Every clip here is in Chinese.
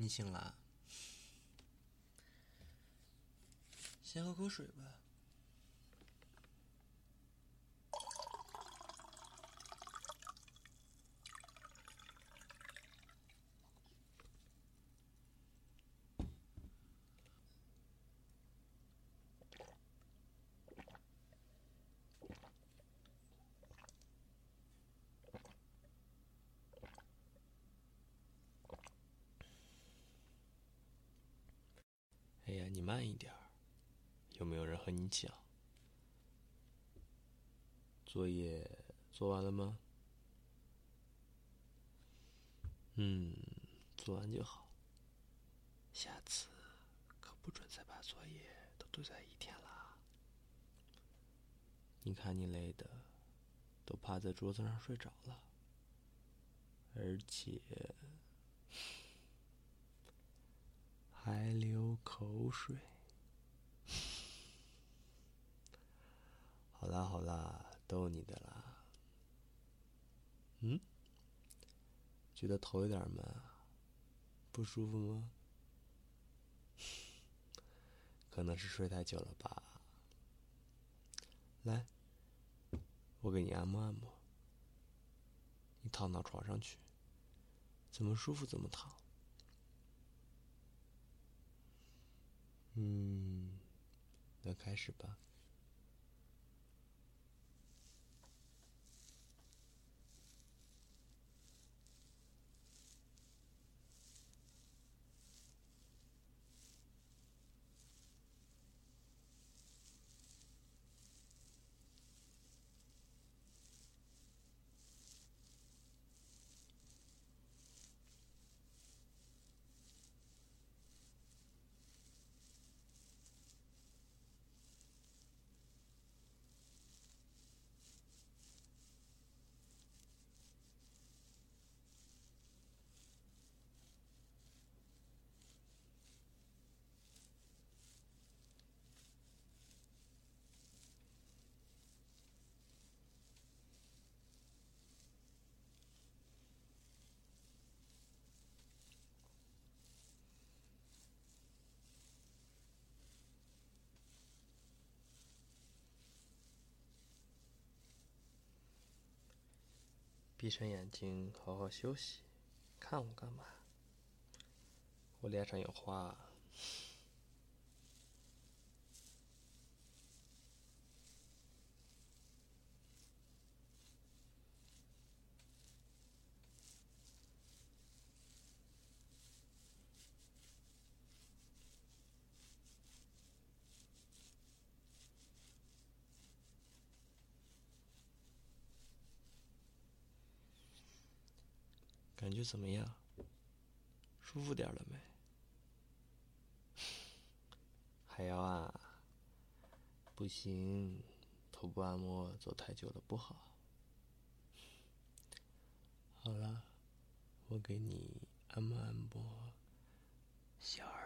你醒了，先喝口水吧。你慢一点儿，有没有人和你讲？作业做完了吗？嗯，做完就好。下次可不准再把作业都堆在一天啦。你看你累的，都趴在桌子上睡着了，而且。还流口水。好啦好啦，逗你的啦。嗯？觉得头有点闷啊？不舒服吗？可能是睡太久了吧。来，我给你按摩按摩。你躺到床上去，怎么舒服怎么躺。嗯，那开始吧。闭上眼睛，好好休息。看我干嘛？我脸上有花。感觉怎么样？舒服点了没？海瑶啊？不行，头部按摩做太久了不好。好了，我给你按摩按摩小耳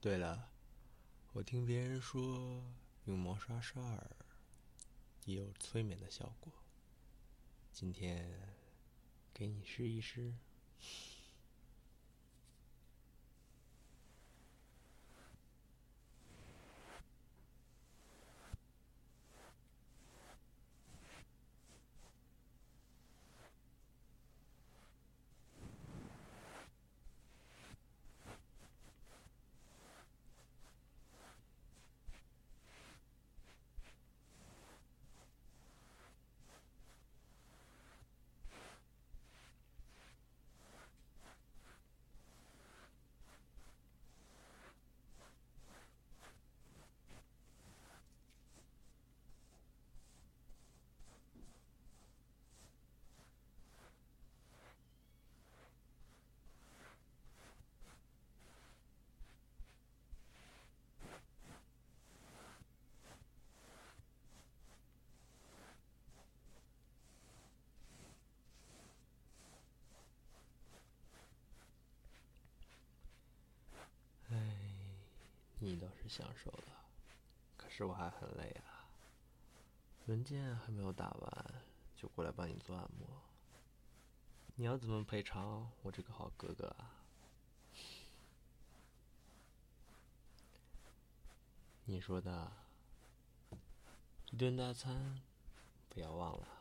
对了，我听别人说用磨砂刷儿也有催眠的效果。今天给你试一试。享受了，可是我还很累啊。文件还没有打完，就过来帮你做按摩。你要怎么赔偿我这个好哥哥啊？你说的，一顿大餐不要忘了。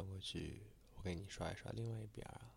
转过去，我给你刷一刷另外一边啊。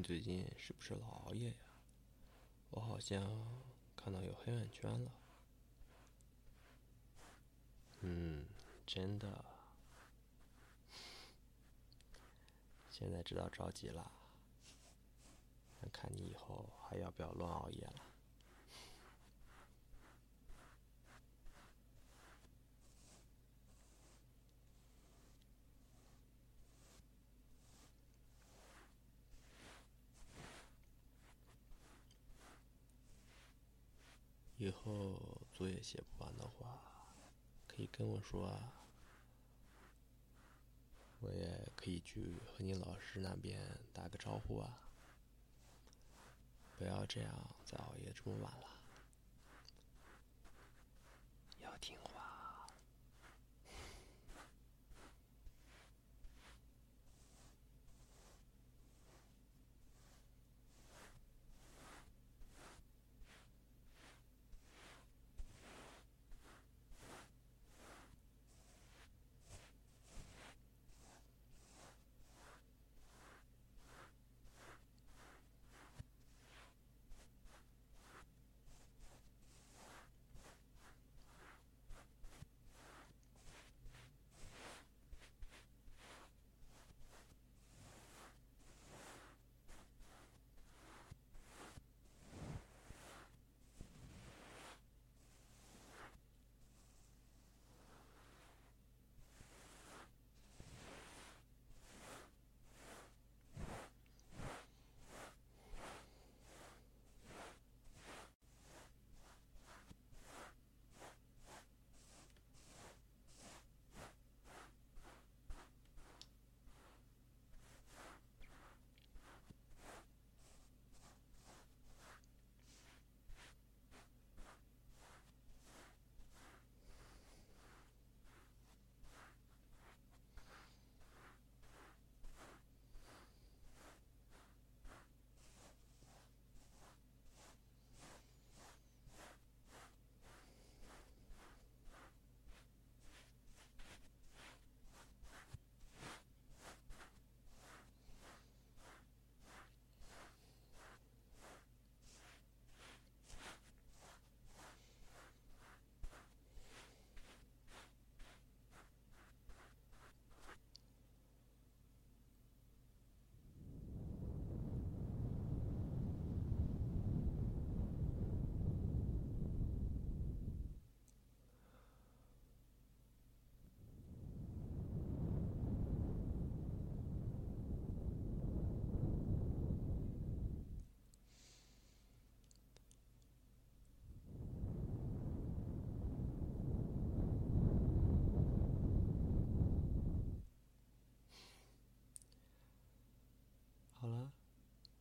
你最近是不是老熬夜呀？我好像看到有黑眼圈了。嗯，真的。现在知道着急了，看你以后还要不要乱熬夜了。以后作业写不完的话，可以跟我说啊，我也可以去和你老师那边打个招呼啊。不要这样再熬夜这么晚了，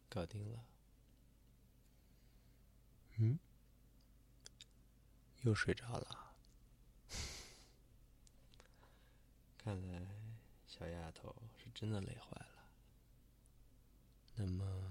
搞定了。嗯？又睡着了？看来小丫头是真的累坏了。那么，